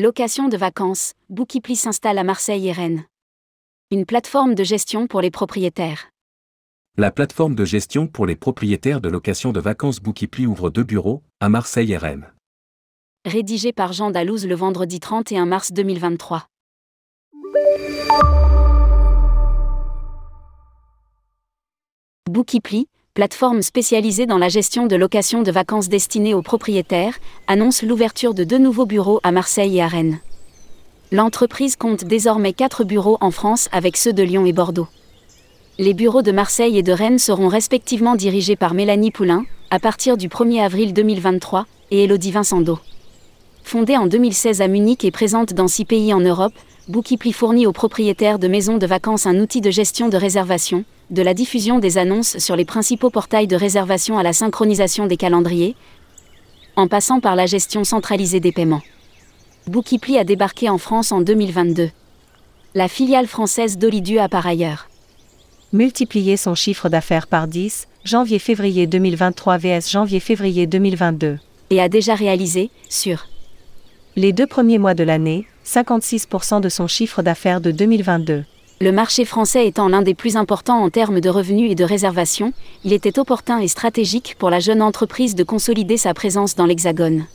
Location de vacances, Bookipli s'installe à Marseille et Rennes. Une plateforme de gestion pour les propriétaires. La plateforme de gestion pour les propriétaires de location de vacances Bookipli ouvre deux bureaux, à Marseille et Rennes. Rédigé par Jean Dalouse le vendredi 31 mars 2023. Bookipli, plateforme spécialisée dans la gestion de location de vacances destinées aux propriétaires, annonce l'ouverture de deux nouveaux bureaux à Marseille et à Rennes. L'entreprise compte désormais quatre bureaux en France avec ceux de Lyon et Bordeaux. Les bureaux de Marseille et de Rennes seront respectivement dirigés par Mélanie Poulain, à partir du 1er avril 2023, et Elodie Vincendo. Fondée en 2016 à Munich et présente dans six pays en Europe, Bookipli fournit aux propriétaires de maisons de vacances un outil de gestion de réservation, de la diffusion des annonces sur les principaux portails de réservation à la synchronisation des calendriers, en passant par la gestion centralisée des paiements. Bookipli a débarqué en France en 2022. La filiale française d'Olidu a par ailleurs multiplié son chiffre d'affaires par 10, janvier-février 2023 vs janvier-février 2022. et a déjà réalisé, sur Les deux premiers mois de l'année, 56% de son chiffre d'affaires de 2022. Le marché français étant l'un des plus importants en termes de revenus et de réservations, il était opportun et stratégique pour la jeune entreprise de consolider sa présence dans l'Hexagone.